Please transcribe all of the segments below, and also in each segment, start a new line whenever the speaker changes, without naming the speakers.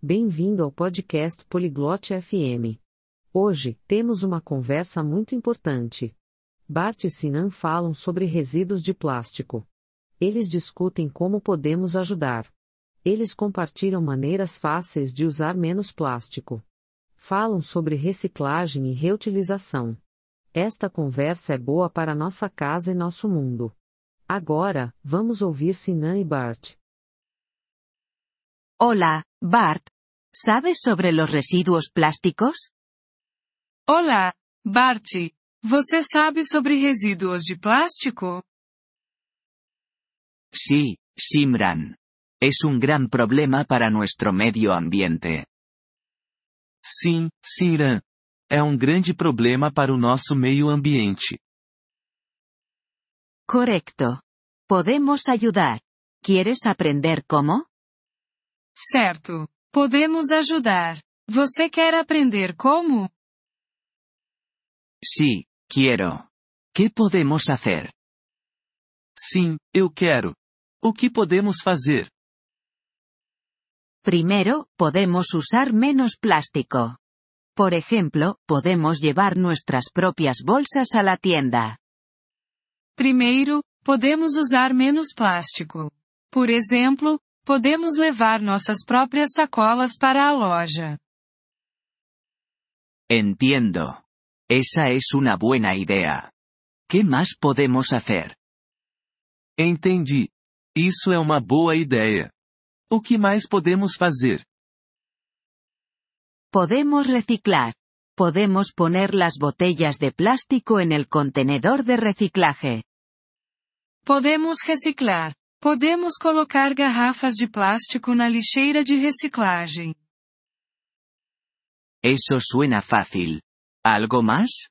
Bem-vindo ao podcast Poliglote FM. Hoje, temos uma conversa muito importante. Bart e Sinan falam sobre resíduos de plástico. Eles discutem como podemos ajudar. Eles compartilham maneiras fáceis de usar menos plástico. Falam sobre reciclagem e reutilização. Esta conversa é boa para nossa casa e nosso mundo. Agora, vamos ouvir Sinan e Bart.
Hola, Bart. ¿Sabes sobre los residuos plásticos?
Olá, Bart. Você sabe sobre resíduos de plástico?
Sí, Simran. Es un gran problema para nuestro medio ambiente.
Sim, Simran. É um grande problema para o nosso meio ambiente.
Correcto. Podemos ayudar. ¿Quieres aprender cómo?
Certo. Podemos ajudar. Você quer aprender como?
Sí, quiero. ¿Qué podemos hacer?
Sim, eu quero. O que podemos fazer?
Primero, podemos usar menos plástico. Por ejemplo, podemos llevar nuestras propias bolsas a la tienda.
Primeiro, podemos usar menos plástico. Por exemplo, podemos levar nossas próprias sacolas para a loja.
Entiendo. Esa es una buena idea. ¿Qué más podemos hacer?
Entendi. Isso é uma boa ideia. O que mais podemos fazer?
Podemos reciclar. Podemos poner las botellas de plástico en el contenedor de reciclaje.
Podemos reciclar. Podemos colocar garrafas de plástico na lixeira de reciclagem.
Eso suena fácil. ¿Algo más?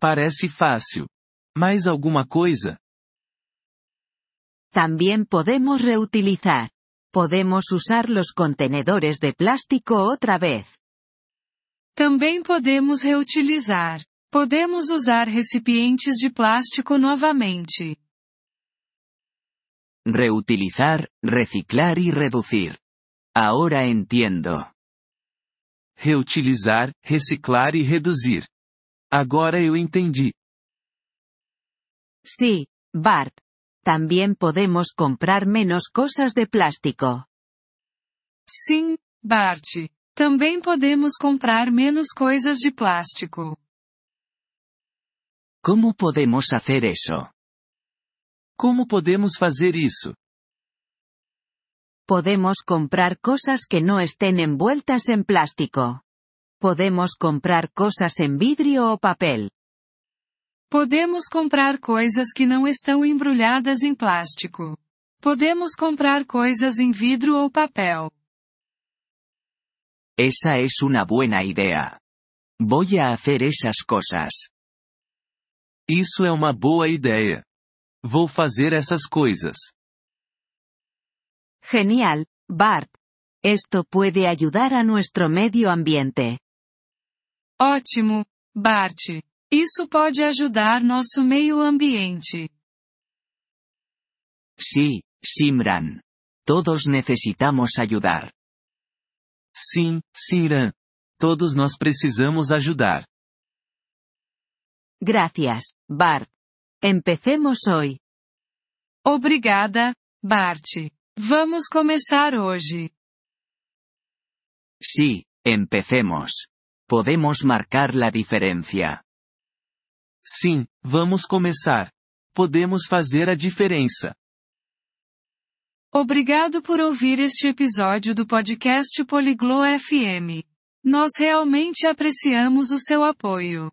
Parece fácil. Mais alguma coisa?
También podemos reutilizar. Podemos usar los contenedores de plástico otra vez.
Também podemos reutilizar. Podemos usar recipientes de plástico novamente.
Reutilizar, reciclar y reducir. Ahora entiendo.
Reutilizar, reciclar e reduzir. Agora eu entendi.
Sí, Bart. También podemos comprar menos cosas de plástico.
Sim, Bart. Também podemos comprar menos coisas de plástico.
¿Cómo podemos hacer eso?
Como podemos fazer isso?
Podemos comprar cosas que no estén envueltas en plástico. Podemos comprar cosas en vidrio o papel.
Podemos comprar coisas que não estão embrulhadas em plástico. Podemos comprar coisas em vidro ou papel.
Esa es una buena idea. Voy a hacer esas cosas.
Isso é uma boa ideia. Vou fazer essas coisas.
Genial, Bart. Esto puede ayudar a nuestro medio ambiente.
Ótimo, Bart. Isso pode ajudar nosso meio ambiente.
Sí, Simran. Todos necesitamos ayudar.
Sim, Simran. Todos nós precisamos ajudar.
Gracias, Bart. Empecemos hoy.
Obrigada, Bart. Vamos começar hoje.
Sí, empecemos. Podemos marcar la diferencia.
Sim, vamos começar. Podemos fazer a diferença.
Obrigado por ouvir este episódio do podcast Poliglo FM. Nós realmente apreciamos o seu apoio.